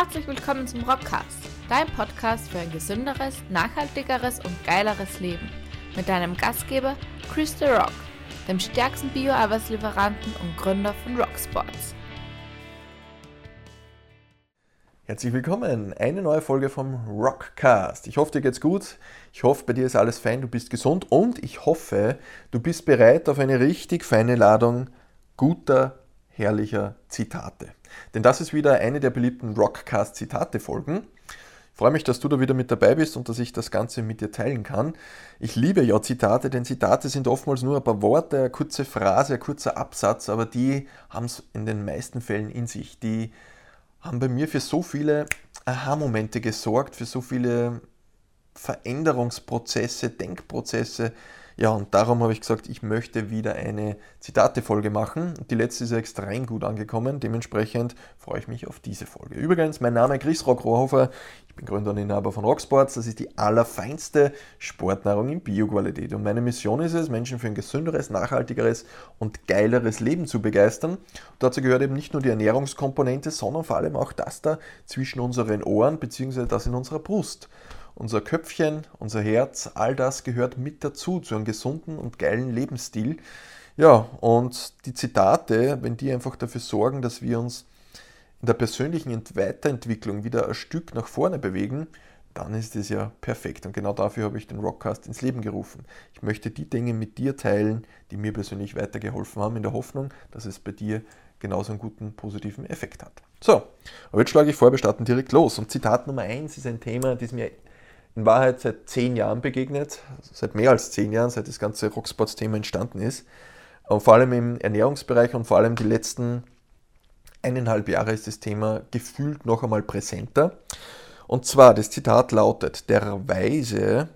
Herzlich willkommen zum Rockcast, dein Podcast für ein gesünderes, nachhaltigeres und geileres Leben. Mit deinem Gastgeber Chris The Rock, dem stärksten Bio-Arbeitslieferanten und Gründer von Rocksports. Herzlich willkommen, eine neue Folge vom Rockcast. Ich hoffe, dir geht's gut. Ich hoffe, bei dir ist alles fein, du bist gesund und ich hoffe, du bist bereit auf eine richtig feine Ladung guter, herrlicher Zitate. Denn das ist wieder eine der beliebten Rockcast-Zitate-Folgen. Ich freue mich, dass du da wieder mit dabei bist und dass ich das Ganze mit dir teilen kann. Ich liebe ja Zitate, denn Zitate sind oftmals nur ein paar Worte, eine kurze Phrase, ein kurzer Absatz, aber die haben es in den meisten Fällen in sich. Die haben bei mir für so viele Aha-Momente gesorgt, für so viele Veränderungsprozesse, Denkprozesse, ja, und darum habe ich gesagt, ich möchte wieder eine Zitatefolge machen. Die letzte ist extrem gut angekommen, dementsprechend freue ich mich auf diese Folge. Übrigens, mein Name ist Chris Rock Rohrhofer, ich bin Gründer und Inhaber von Rocksports. Das ist die allerfeinste Sportnahrung in Bioqualität. Und meine Mission ist es, Menschen für ein gesünderes, nachhaltigeres und geileres Leben zu begeistern. Und dazu gehört eben nicht nur die Ernährungskomponente, sondern vor allem auch das da zwischen unseren Ohren bzw. das in unserer Brust. Unser Köpfchen, unser Herz, all das gehört mit dazu, zu einem gesunden und geilen Lebensstil. Ja, und die Zitate, wenn die einfach dafür sorgen, dass wir uns in der persönlichen Weiterentwicklung wieder ein Stück nach vorne bewegen, dann ist es ja perfekt. Und genau dafür habe ich den Rockcast ins Leben gerufen. Ich möchte die Dinge mit dir teilen, die mir persönlich weitergeholfen haben, in der Hoffnung, dass es bei dir genauso einen guten positiven Effekt hat. So, aber jetzt schlage ich vor, wir starten direkt los. Und Zitat Nummer 1 ist ein Thema, das mir in Wahrheit seit zehn Jahren begegnet, seit mehr als zehn Jahren, seit das ganze Rocksports-Thema entstanden ist. Und vor allem im Ernährungsbereich und vor allem die letzten eineinhalb Jahre ist das Thema gefühlt noch einmal präsenter. Und zwar, das Zitat lautet, der Weise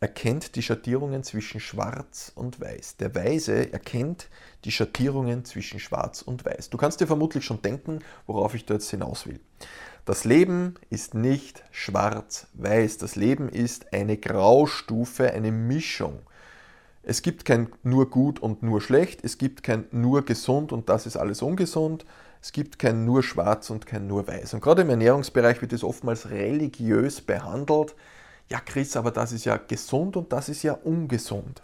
erkennt die Schattierungen zwischen Schwarz und Weiß. Der Weise erkennt die Schattierungen zwischen Schwarz und Weiß. Du kannst dir vermutlich schon denken, worauf ich da jetzt hinaus will. Das Leben ist nicht schwarz-weiß. Das Leben ist eine Graustufe, eine Mischung. Es gibt kein nur gut und nur schlecht. Es gibt kein nur gesund und das ist alles ungesund. Es gibt kein nur schwarz und kein nur weiß. Und gerade im Ernährungsbereich wird es oftmals religiös behandelt. Ja, Chris, aber das ist ja gesund und das ist ja ungesund.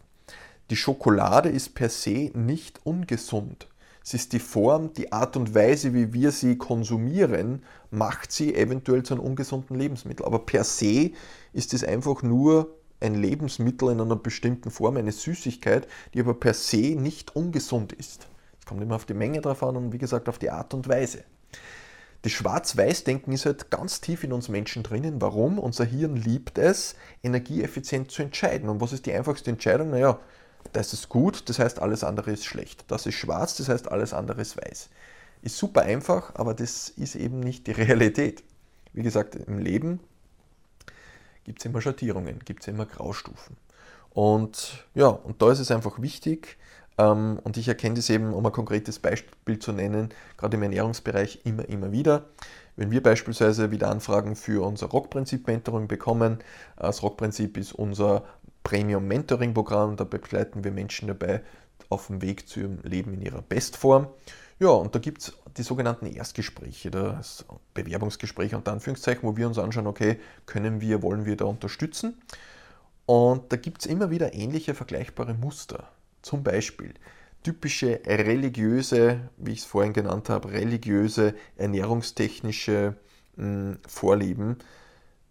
Die Schokolade ist per se nicht ungesund. Es ist die Form, die Art und Weise, wie wir sie konsumieren, macht sie eventuell zu einem ungesunden Lebensmittel. Aber per se ist es einfach nur ein Lebensmittel in einer bestimmten Form, eine Süßigkeit, die aber per se nicht ungesund ist. Es kommt immer auf die Menge drauf an und wie gesagt auf die Art und Weise. Das Schwarz-Weiß-Denken ist halt ganz tief in uns Menschen drinnen. Warum? Unser Hirn liebt es, energieeffizient zu entscheiden. Und was ist die einfachste Entscheidung? Naja, das ist gut, das heißt alles andere ist schlecht. Das ist schwarz, das heißt alles andere ist weiß. Ist super einfach, aber das ist eben nicht die Realität. Wie gesagt, im Leben gibt es immer Schattierungen, gibt es immer Graustufen. Und ja, und da ist es einfach wichtig, ähm, und ich erkenne das eben, um ein konkretes Beispiel zu nennen, gerade im Ernährungsbereich immer, immer wieder. Wenn wir beispielsweise wieder Anfragen für unser Rockprinzip-Mentoring bekommen, das Rockprinzip ist unser Premium-Mentoring-Programm. Da begleiten wir Menschen dabei auf dem Weg zu ihrem Leben in ihrer Bestform. Ja, und da gibt es die sogenannten Erstgespräche, das Bewerbungsgespräche unter Anführungszeichen, wo wir uns anschauen, okay, können wir, wollen wir da unterstützen? Und da gibt es immer wieder ähnliche vergleichbare Muster. Zum Beispiel typische religiöse, wie ich es vorhin genannt habe, religiöse, ernährungstechnische mh, hm, Vorlieben,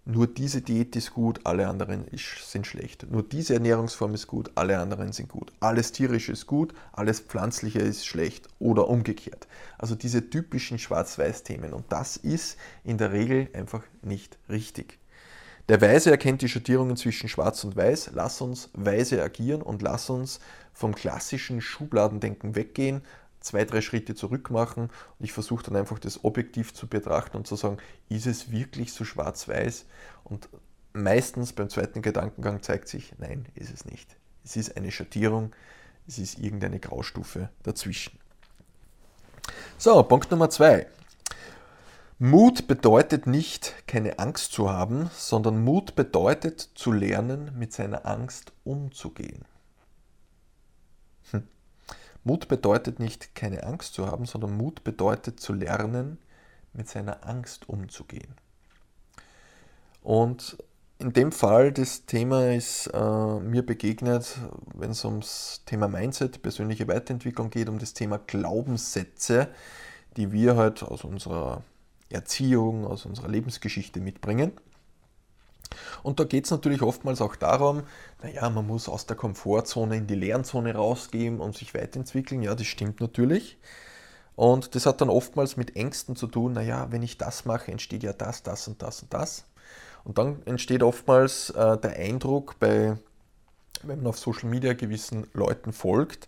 nur diese Diät ist gut, alle anderen sind schlecht. Nur diese Ernährungsform ist gut, alle anderen sind gut. Alles tierische ist gut, alles pflanzliche ist schlecht oder umgekehrt. Also diese typischen Schwarz-Weiß-Themen. Und das ist in der Regel einfach nicht richtig. Der Weise erkennt die Schattierungen zwischen Schwarz und Weiß. Lass uns weise agieren und lass uns vom klassischen Schubladendenken weggehen, zwei, drei Schritte zurück machen und ich versuche dann einfach das objektiv zu betrachten und zu sagen, ist es wirklich so schwarz-weiß? Und meistens beim zweiten Gedankengang zeigt sich, nein, ist es nicht. Es ist eine Schattierung, es ist irgendeine Graustufe dazwischen. So, Punkt Nummer zwei. Mut bedeutet nicht, keine Angst zu haben, sondern Mut bedeutet zu lernen, mit seiner Angst umzugehen. Mut bedeutet nicht, keine Angst zu haben, sondern Mut bedeutet zu lernen, mit seiner Angst umzugehen. Und in dem Fall, das Thema ist äh, mir begegnet, wenn es ums Thema Mindset, persönliche Weiterentwicklung geht, um das Thema Glaubenssätze, die wir halt aus unserer Erziehung, aus unserer Lebensgeschichte mitbringen. Und da geht es natürlich oftmals auch darum, naja, man muss aus der Komfortzone in die Lernzone rausgehen und sich weiterentwickeln. Ja, das stimmt natürlich. Und das hat dann oftmals mit Ängsten zu tun, naja, wenn ich das mache, entsteht ja das, das und das und das. Und dann entsteht oftmals äh, der Eindruck, bei, wenn man auf Social Media gewissen Leuten folgt,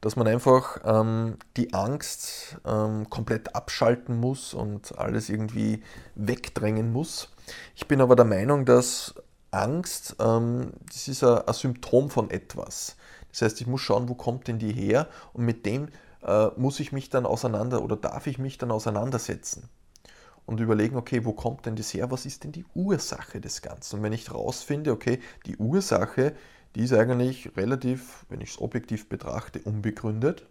dass man einfach ähm, die Angst ähm, komplett abschalten muss und alles irgendwie wegdrängen muss. Ich bin aber der Meinung, dass Angst, ähm, das ist ein, Symptom von etwas. Das heißt, ich muss schauen, wo kommt denn die her und mit dem äh, muss ich mich dann auseinander oder darf ich mich dann auseinandersetzen und überlegen, okay, wo kommt denn das her? Was ist denn die Ursache des Ganzen? Und wenn ich herausfinde, okay, die Ursache, die ist eigentlich relativ, wenn ich es objektiv betrachte, unbegründet,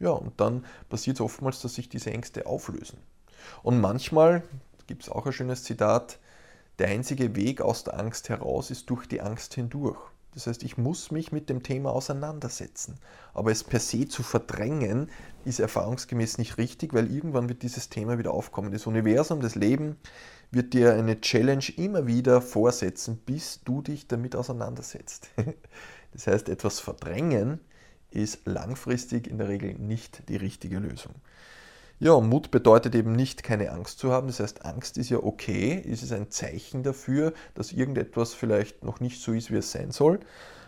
ja, und dann passiert es oftmals, dass sich diese Ängste auflösen. Und manchmal, gibt es auch ein schönes Zitat, der einzige Weg aus der Angst heraus ist durch die Angst hindurch. Das heißt, ich muss mich mit dem Thema auseinandersetzen. Aber es per se zu verdrängen, ist erfahrungsgemäß nicht richtig, weil irgendwann wird dieses Thema wieder aufkommen. Das Universum, das Leben wird dir eine Challenge immer wieder vorsetzen, bis du dich damit auseinandersetzt. Das heißt, etwas verdrängen ist langfristig in der Regel nicht die richtige Lösung. Ja, Mut bedeutet eben nicht, keine Angst zu haben. Das heißt, Angst ist ja okay, ist es ein Zeichen dafür, dass irgendetwas vielleicht noch nicht so ist, wie es sein soll.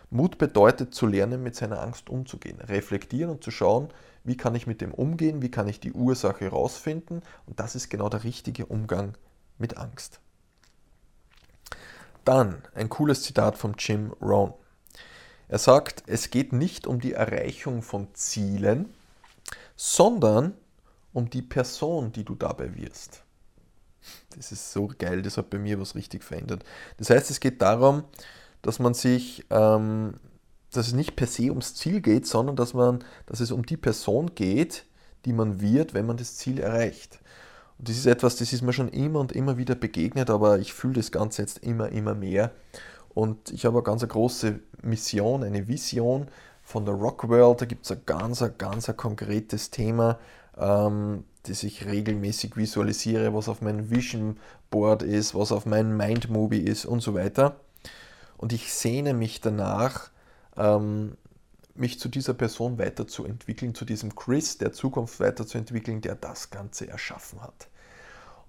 Mut bedeutet zu lernen, mit seiner Angst umzugehen, reflektieren und zu schauen, wie kann ich mit dem umgehen, wie kann ich die Ursache herausfinden. Und das ist genau der richtige Umgang mit Angst. Dann ein cooles Zitat von Jim Rohn. Er sagt, es geht nicht um die Erreichung von Zielen, sondern um die Person, die du dabei wirst. Das ist so geil, das hat bei mir was richtig verändert. Das heißt, es geht darum, dass man sich, ähm, dass es nicht per se ums Ziel geht, sondern dass, man, dass es um die Person geht, die man wird, wenn man das Ziel erreicht. Und das ist etwas, das ist mir schon immer und immer wieder begegnet, aber ich fühle das Ganze jetzt immer, immer mehr. Und ich habe eine ganz große Mission, eine Vision von der Rock World. Da gibt es ein ganz, ganz konkretes Thema, ähm, das ich regelmäßig visualisiere, was auf meinem Vision Board ist, was auf meinem Mind Movie ist und so weiter. Und ich sehne mich danach, ähm, mich zu dieser Person weiterzuentwickeln, zu diesem Chris der Zukunft weiterzuentwickeln, der das Ganze erschaffen hat.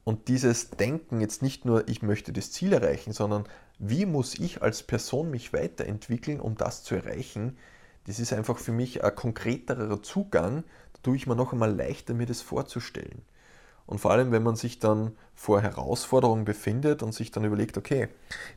Und dieses Denken jetzt nicht nur, ich möchte das Ziel erreichen, sondern wie muss ich als Person mich weiterentwickeln, um das zu erreichen, das ist einfach für mich ein konkreterer Zugang tue ich mir noch einmal leichter, mir das vorzustellen. Und vor allem, wenn man sich dann vor Herausforderungen befindet und sich dann überlegt, okay,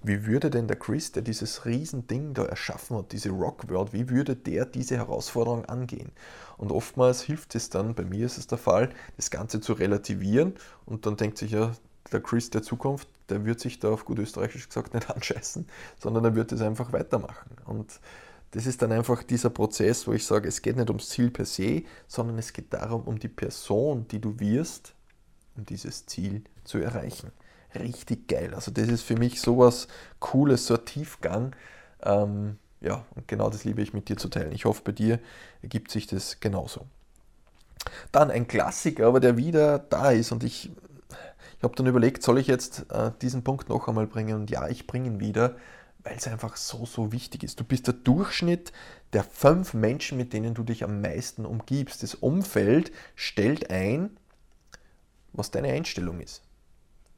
wie würde denn der Chris, der dieses Riesending da erschaffen hat, diese Rock World, wie würde der diese Herausforderung angehen? Und oftmals hilft es dann, bei mir ist es der Fall, das Ganze zu relativieren und dann denkt sich ja, der Chris der Zukunft, der wird sich da auf gut österreichisch gesagt nicht anscheißen, sondern er wird es einfach weitermachen. Und das ist dann einfach dieser Prozess, wo ich sage, es geht nicht ums Ziel per se, sondern es geht darum, um die Person, die du wirst, um dieses Ziel zu erreichen. Richtig geil. Also das ist für mich sowas Cooles, so ein Tiefgang. Ähm, ja, und genau das liebe ich mit dir zu teilen. Ich hoffe, bei dir ergibt sich das genauso. Dann ein Klassiker, aber der wieder da ist und ich, ich habe dann überlegt, soll ich jetzt äh, diesen Punkt noch einmal bringen? Und ja, ich bringe ihn wieder weil es einfach so, so wichtig ist. Du bist der Durchschnitt der fünf Menschen, mit denen du dich am meisten umgibst. Das Umfeld stellt ein, was deine Einstellung ist.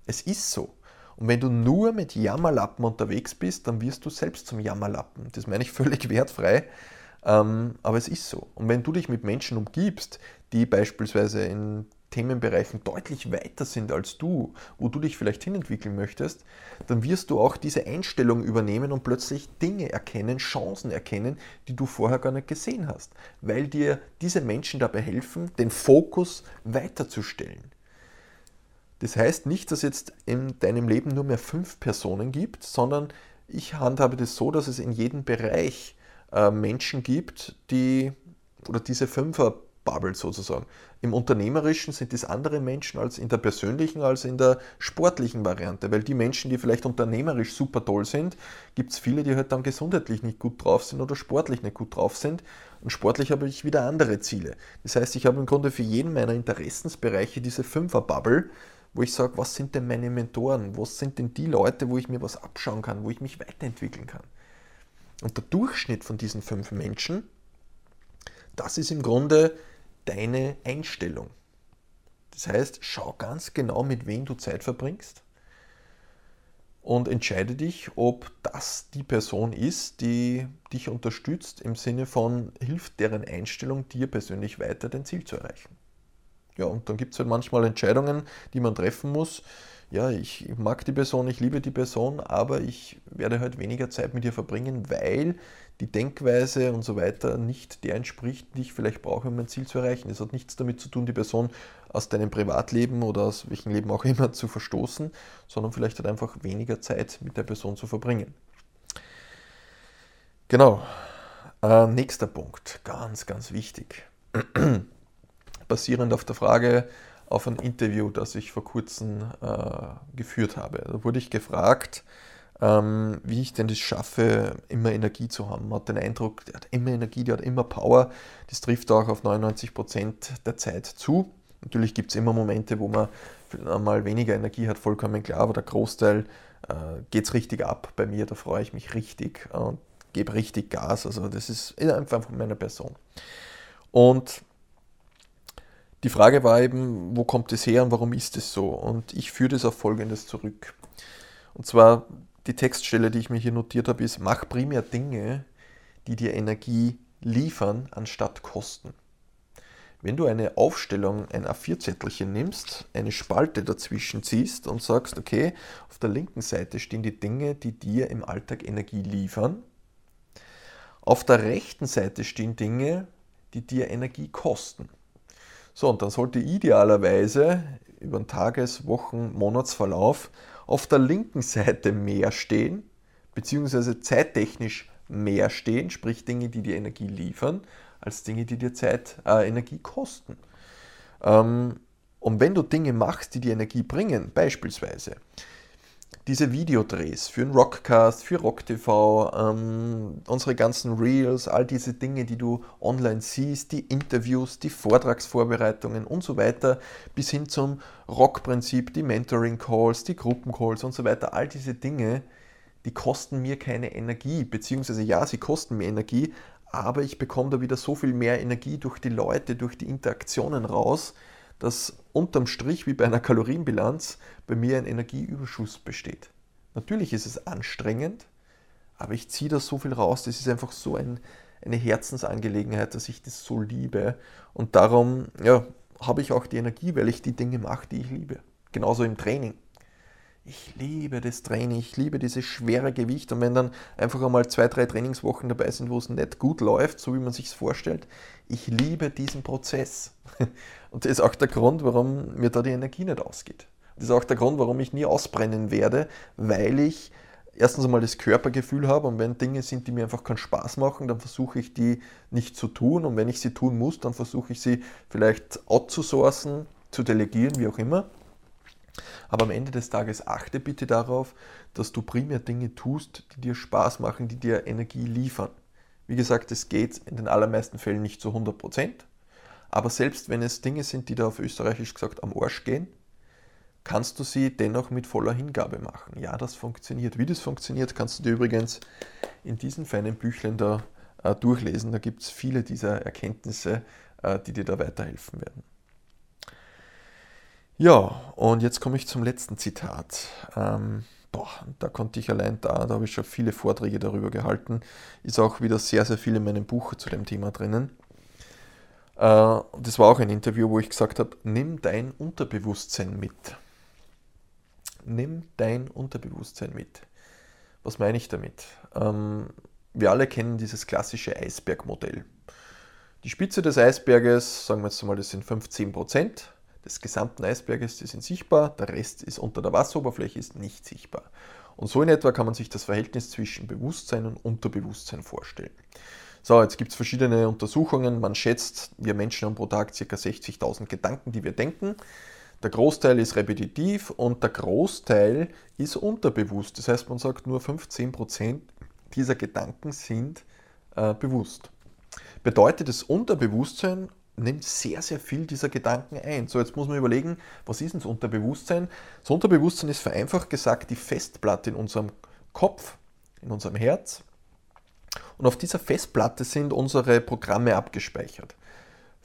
Es ist so. Und wenn du nur mit Jammerlappen unterwegs bist, dann wirst du selbst zum Jammerlappen. Das meine ich völlig wertfrei, ähm, aber es ist so. Und wenn du dich mit Menschen umgibst, die beispielsweise in Themenbereichen deutlich weiter sind als du, wo du dich vielleicht hinentwickeln möchtest, dann wirst du auch diese Einstellung übernehmen und plötzlich Dinge erkennen, Chancen erkennen, die du vorher gar nicht gesehen hast, weil dir diese Menschen dabei helfen, den Fokus weiterzustellen. Das heißt nicht, dass jetzt in deinem Leben nur mehr fünf Personen gibt, sondern ich handhabe das so, dass es in jedem Bereich äh, Menschen gibt, die oder diese Fünfer Bubble sozusagen. Im Unternehmerischen sind es andere Menschen als in der persönlichen, als in der sportlichen Variante, weil die Menschen, die vielleicht unternehmerisch super toll sind, gibt es viele, die halt dann gesundheitlich nicht gut drauf sind oder sportlich nicht gut drauf sind. Und sportlich habe ich wieder andere Ziele. Das heißt, ich habe im Grunde für jeden meiner Interessensbereiche diese Fünfer-Bubble, wo ich sage, was sind denn meine Mentoren? Was sind denn die Leute, wo ich mir was abschauen kann, wo ich mich weiterentwickeln kann? Und der Durchschnitt von diesen fünf Menschen, das ist im Grunde deine Einstellung. Das heißt, schau ganz genau, mit wem du Zeit verbringst und entscheide dich, ob das die Person ist, die dich unterstützt im Sinne von hilft deren Einstellung dir persönlich weiter, dein Ziel zu erreichen. Ja, und dann gibt es halt manchmal Entscheidungen, die man treffen muss. Ja, ich mag die Person, ich liebe die Person, aber ich werde halt weniger Zeit mit ihr verbringen, weil die Denkweise und so weiter nicht der entspricht, die ich vielleicht brauche, um mein Ziel zu erreichen. Es hat nichts damit zu tun, die Person aus deinem Privatleben oder aus welchem Leben auch immer zu verstoßen, sondern vielleicht halt einfach weniger Zeit mit der Person zu verbringen. Genau. Äh, nächster Punkt, ganz, ganz wichtig. Basierend auf der Frage, auf ein Interview, das ich vor kurzem äh, geführt habe. Da wurde ich gefragt, ähm, wie ich denn das schaffe, immer Energie zu haben. Man hat den Eindruck, der hat immer Energie, der hat immer Power. Das trifft auch auf 99 Prozent der Zeit zu. Natürlich gibt es immer Momente, wo man mal weniger Energie hat, vollkommen klar, aber der Großteil äh, geht es richtig ab bei mir, da freue ich mich richtig und gebe richtig Gas. Also das ist einfach von meiner Person. Und die Frage war eben, wo kommt es her und warum ist es so? Und ich führe das auf Folgendes zurück. Und zwar die Textstelle, die ich mir hier notiert habe, ist, mach primär Dinge, die dir Energie liefern, anstatt kosten. Wenn du eine Aufstellung, ein A4-Zettelchen nimmst, eine Spalte dazwischen ziehst und sagst, okay, auf der linken Seite stehen die Dinge, die dir im Alltag Energie liefern. Auf der rechten Seite stehen Dinge, die dir Energie kosten. So, und dann sollte idealerweise über den Tages-, Wochen-, Monatsverlauf auf der linken Seite mehr stehen, beziehungsweise zeittechnisch mehr stehen, sprich Dinge, die dir Energie liefern, als Dinge, die dir Zeit, äh, Energie kosten. Ähm, und wenn du Dinge machst, die dir Energie bringen, beispielsweise diese Videodrehs für einen Rockcast, für RockTV, ähm, unsere ganzen Reels, all diese Dinge, die du online siehst, die Interviews, die Vortragsvorbereitungen und so weiter, bis hin zum Rockprinzip, die Mentoring-Calls, die Gruppencalls und so weiter, all diese Dinge, die kosten mir keine Energie, beziehungsweise ja, sie kosten mir Energie, aber ich bekomme da wieder so viel mehr Energie durch die Leute, durch die Interaktionen raus, dass unterm Strich wie bei einer Kalorienbilanz bei mir ein Energieüberschuss besteht. Natürlich ist es anstrengend, aber ich ziehe da so viel raus, das ist einfach so ein, eine Herzensangelegenheit, dass ich das so liebe und darum ja, habe ich auch die Energie, weil ich die Dinge mache, die ich liebe. Genauso im Training. Ich liebe das Training, ich liebe dieses schwere Gewicht und wenn dann einfach einmal zwei, drei Trainingswochen dabei sind, wo es nicht gut läuft, so wie man sich es vorstellt, ich liebe diesen Prozess. Und das ist auch der Grund, warum mir da die Energie nicht ausgeht. Das ist auch der Grund, warum ich nie ausbrennen werde, weil ich erstens einmal das Körpergefühl habe und wenn Dinge sind, die mir einfach keinen Spaß machen, dann versuche ich die nicht zu tun und wenn ich sie tun muss, dann versuche ich sie vielleicht outzusourcen, zu delegieren, wie auch immer. Aber am Ende des Tages achte bitte darauf, dass du primär Dinge tust, die dir Spaß machen, die dir Energie liefern. Wie gesagt, es geht in den allermeisten Fällen nicht zu 100 Prozent. Aber selbst wenn es Dinge sind, die da auf Österreichisch gesagt am Arsch gehen, kannst du sie dennoch mit voller Hingabe machen. Ja, das funktioniert. Wie das funktioniert, kannst du dir übrigens in diesen feinen Büchlein da äh, durchlesen. Da gibt es viele dieser Erkenntnisse, äh, die dir da weiterhelfen werden. Ja, und jetzt komme ich zum letzten Zitat. Ähm, boah, da konnte ich allein da, da habe ich schon viele Vorträge darüber gehalten. Ist auch wieder sehr, sehr viel in meinem Buch zu dem Thema drinnen. Äh, das war auch ein Interview, wo ich gesagt habe, nimm dein Unterbewusstsein mit. Nimm dein Unterbewusstsein mit. Was meine ich damit? Ähm, wir alle kennen dieses klassische Eisbergmodell. Die Spitze des Eisberges, sagen wir jetzt mal, das sind 15 Prozent des gesamten Eisberges, die sind sichtbar, der Rest ist unter der Wasseroberfläche, ist nicht sichtbar. Und so in etwa kann man sich das Verhältnis zwischen Bewusstsein und Unterbewusstsein vorstellen. So, jetzt gibt es verschiedene Untersuchungen. Man schätzt, wir Menschen haben pro Tag ca. 60.000 Gedanken, die wir denken. Der Großteil ist repetitiv und der Großteil ist unterbewusst. Das heißt, man sagt, nur 15% dieser Gedanken sind äh, bewusst. Bedeutet, das Unterbewusstsein nimmt sehr, sehr viel dieser Gedanken ein. So, jetzt muss man überlegen, was ist denn das Unterbewusstsein? Das Unterbewusstsein ist vereinfacht gesagt die Festplatte in unserem Kopf, in unserem Herz. Und auf dieser Festplatte sind unsere Programme abgespeichert.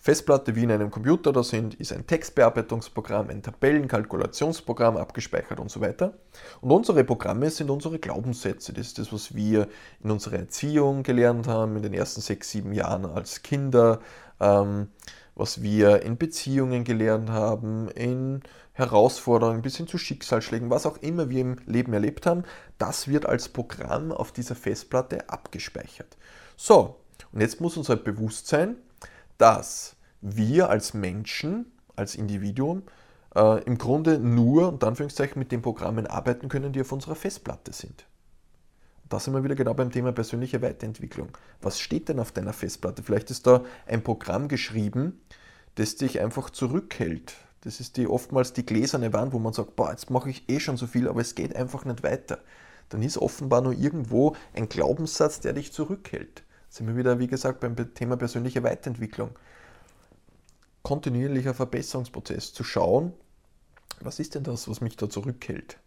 Festplatte wie in einem Computer, da sind, ist ein Textbearbeitungsprogramm, ein Tabellenkalkulationsprogramm abgespeichert und so weiter. Und unsere Programme sind unsere Glaubenssätze. Das ist das, was wir in unserer Erziehung gelernt haben, in den ersten sechs, sieben Jahren als Kinder, ähm, was wir in Beziehungen gelernt haben, in Herausforderungen bis hin zu Schicksalsschlägen, was auch immer wir im Leben erlebt haben, das wird als Programm auf dieser Festplatte abgespeichert. So, und jetzt muss uns halt bewusst sein, dass wir als Menschen, als Individuum, äh, im Grunde nur, unter Anführungszeichen, mit den Programmen arbeiten können, die auf unserer Festplatte sind. Da sind wir wieder genau beim Thema persönliche Weiterentwicklung. Was steht denn auf deiner Festplatte? Vielleicht ist da ein Programm geschrieben, das dich einfach zurückhält. Das ist die, oftmals die gläserne Wand, wo man sagt, boah, jetzt mache ich eh schon so viel, aber es geht einfach nicht weiter. Dann ist offenbar nur irgendwo ein Glaubenssatz, der dich zurückhält sind wir wieder, wie gesagt, beim Thema persönliche Weiterentwicklung. Kontinuierlicher Verbesserungsprozess, zu schauen, was ist denn das, was mich da zurückhält?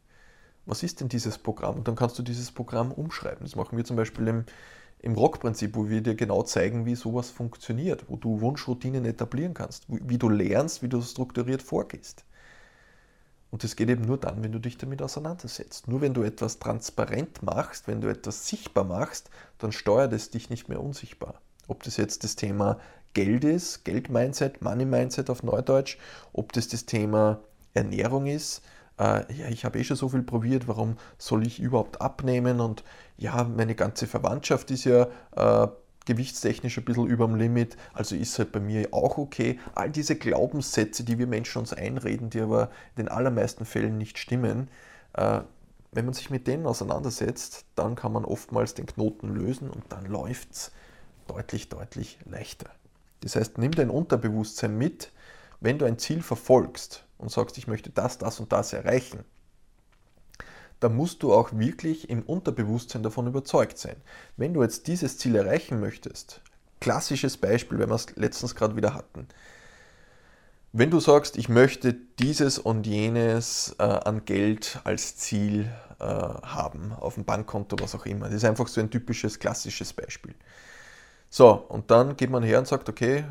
Was ist denn dieses Programm? Und dann kannst du dieses Programm umschreiben. Das machen wir zum Beispiel im, im Rock-Prinzip, wo wir dir genau zeigen, wie sowas funktioniert, wo du Wunschroutinen etablieren kannst, wie du lernst, wie du strukturiert vorgehst. Und das geht eben nur dann, wenn du dich damit auseinandersetzt. Nur wenn du etwas transparent machst, wenn du etwas sichtbar machst, dann steuert es dich nicht mehr unsichtbar. Ob das jetzt das Thema Geld ist, Geld-Mindset, Money-Mindset auf Neudeutsch, ob das das Thema Ernährung ist, äh, ja, ich habe eh schon so viel probiert, warum soll ich überhaupt abnehmen? Und ja, meine ganze Verwandtschaft ist ja äh, gewichtstechnisch ein bisschen über dem Limit, also ist halt bei mir auch okay. All diese Glaubenssätze, die wir Menschen uns einreden, die aber in den allermeisten Fällen nicht stimmen, äh, wenn man sich mit denen auseinandersetzt, dann kann man oftmals den Knoten lösen und dann läuft es deutlich, deutlich leichter. Das heißt, nimm dein Unterbewusstsein mit, wenn du ein Ziel verfolgst und sagst, ich möchte das, das und das erreichen, da musst du auch wirklich im Unterbewusstsein davon überzeugt sein. Wenn du jetzt dieses Ziel erreichen möchtest, klassisches Beispiel, wenn wir es letztens gerade wieder hatten, wenn du sagst, ich möchte dieses und jenes äh, an Geld als Ziel äh, haben, auf dem Bankkonto, was auch immer, das ist einfach so ein typisches, klassisches Beispiel. So, und dann geht man her und sagt, okay,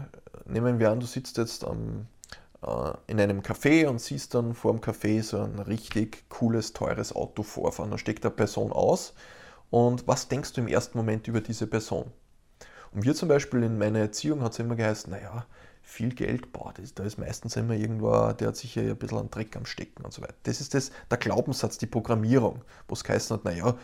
nehmen wir an, du sitzt jetzt am in einem Café und siehst dann vor dem Café so ein richtig cooles, teures Auto vorfahren. Da steckt eine Person aus und was denkst du im ersten Moment über diese Person? Und wir zum Beispiel in meiner Erziehung hat es immer geheißen, naja, viel Geld, boah, das, da ist meistens immer irgendwo, der hat sicher ein bisschen an Dreck am Stecken und so weiter. Das ist das, der Glaubenssatz, die Programmierung, wo es geheißen hat, naja,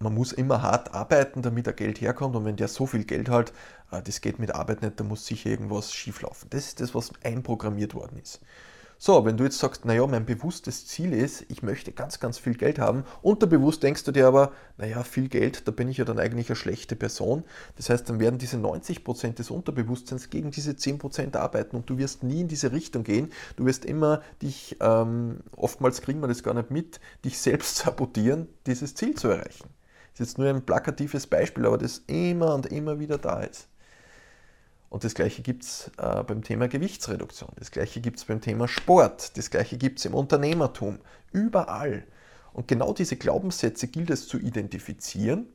man muss immer hart arbeiten, damit er Geld herkommt. Und wenn der so viel Geld hat, äh, das geht mit Arbeit nicht, da muss sicher irgendwas schieflaufen. Das ist das, was einprogrammiert worden ist. So, wenn du jetzt sagst, naja, mein bewusstes Ziel ist, ich möchte ganz, ganz viel Geld haben, unterbewusst denkst du dir aber, naja, viel Geld, da bin ich ja dann eigentlich eine schlechte Person. Das heißt, dann werden diese 90% des Unterbewusstseins gegen diese 10% arbeiten und du wirst nie in diese Richtung gehen. Du wirst immer dich, ähm, oftmals kriegen wir das gar nicht mit, dich selbst sabotieren, dieses Ziel zu erreichen. Das ist jetzt nur ein plakatives Beispiel, aber das immer und immer wieder da ist. Und das gleiche gibt es äh, beim Thema Gewichtsreduktion, das gleiche gibt es beim Thema Sport, das gleiche gibt es im Unternehmertum, überall. Und genau diese Glaubenssätze gilt es zu identifizieren.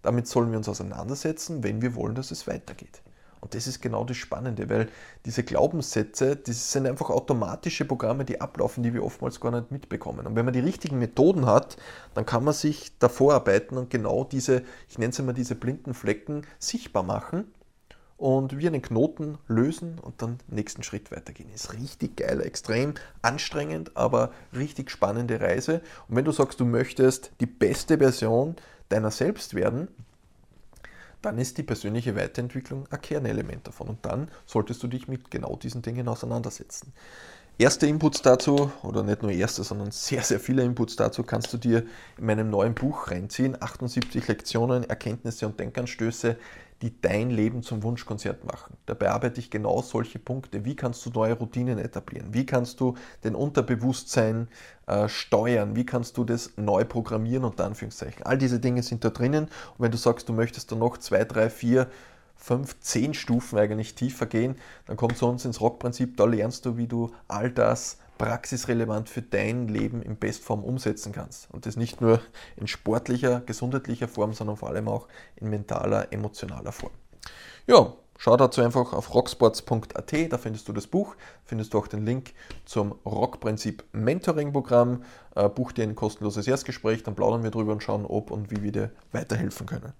Damit sollen wir uns auseinandersetzen, wenn wir wollen, dass es weitergeht. Und das ist genau das Spannende, weil diese Glaubenssätze, das sind einfach automatische Programme, die ablaufen, die wir oftmals gar nicht mitbekommen. Und wenn man die richtigen Methoden hat, dann kann man sich davor arbeiten und genau diese, ich nenne es immer diese blinden Flecken, sichtbar machen und wie einen Knoten lösen und dann nächsten Schritt weitergehen. Ist richtig geil, extrem anstrengend, aber richtig spannende Reise. Und wenn du sagst, du möchtest die beste Version deiner selbst werden, dann ist die persönliche Weiterentwicklung ein Kernelement davon. Und dann solltest du dich mit genau diesen Dingen auseinandersetzen. Erste Inputs dazu, oder nicht nur erste, sondern sehr, sehr viele Inputs dazu kannst du dir in meinem neuen Buch reinziehen. 78 Lektionen, Erkenntnisse und Denkanstöße, die dein Leben zum Wunschkonzert machen. Da bearbeite ich genau solche Punkte. Wie kannst du neue Routinen etablieren? Wie kannst du den Unterbewusstsein äh, steuern? Wie kannst du das neu programmieren, unter Anführungszeichen? All diese Dinge sind da drinnen. Und wenn du sagst, du möchtest da noch zwei, drei, vier, fünf, zehn Stufen eigentlich tiefer gehen, dann komm zu uns ins Rockprinzip. Da lernst du, wie du all das praxisrelevant für dein Leben in Bestform umsetzen kannst. Und das nicht nur in sportlicher, gesundheitlicher Form, sondern vor allem auch in mentaler, emotionaler Form. Ja, schau dazu einfach auf rocksports.at, da findest du das Buch, findest du auch den Link zum Rockprinzip Mentoring Programm. Äh, buch dir ein kostenloses Erstgespräch, dann plaudern wir drüber und schauen, ob und wie wir dir weiterhelfen können.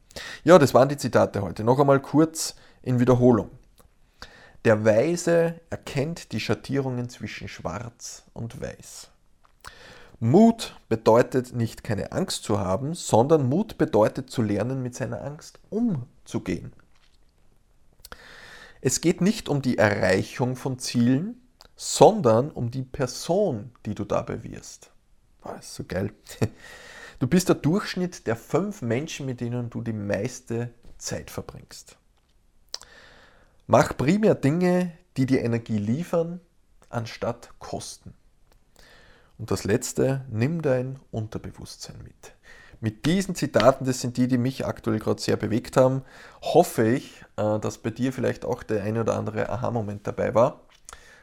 Ja, das waren die Zitate heute. Noch einmal kurz in Wiederholung. Der Weise erkennt die Schattierungen zwischen Schwarz und Weiß. Mut bedeutet nicht keine Angst zu haben, sondern Mut bedeutet zu lernen, mit seiner Angst umzugehen. Es geht nicht um die Erreichung von Zielen, sondern um die Person, die du dabei wirst. Oh, ist so geil. Du bist der Durchschnitt der fünf Menschen, mit denen du die meiste Zeit verbringst. Mach primär Dinge, die dir Energie liefern, anstatt kosten. Und das letzte, nimm dein Unterbewusstsein mit. Mit diesen Zitaten, das sind die, die mich aktuell gerade sehr bewegt haben, hoffe ich, äh, dass bei dir vielleicht auch der eine oder andere Aha-Moment dabei war.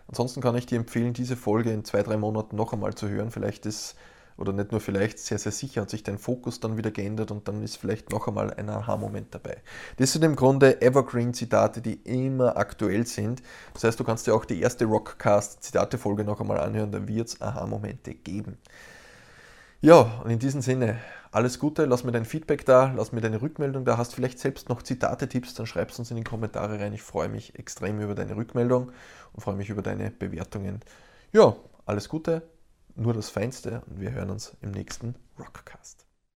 Ansonsten kann ich dir empfehlen, diese Folge in zwei, drei Monaten noch einmal zu hören. Vielleicht ist oder nicht nur vielleicht, sehr, sehr sicher hat sich dein Fokus dann wieder geändert und dann ist vielleicht noch einmal ein Aha-Moment dabei. Das sind im Grunde Evergreen-Zitate, die immer aktuell sind. Das heißt, du kannst dir auch die erste Rockcast-Zitate-Folge noch einmal anhören, da wird es Aha-Momente geben. Ja, und in diesem Sinne, alles Gute, lass mir dein Feedback da, lass mir deine Rückmeldung da. Hast vielleicht selbst noch Zitate-Tipps, dann schreib es uns in die Kommentare rein. Ich freue mich extrem über deine Rückmeldung und freue mich über deine Bewertungen. Ja, alles Gute, nur das Feinste und wir hören uns im nächsten Rockcast.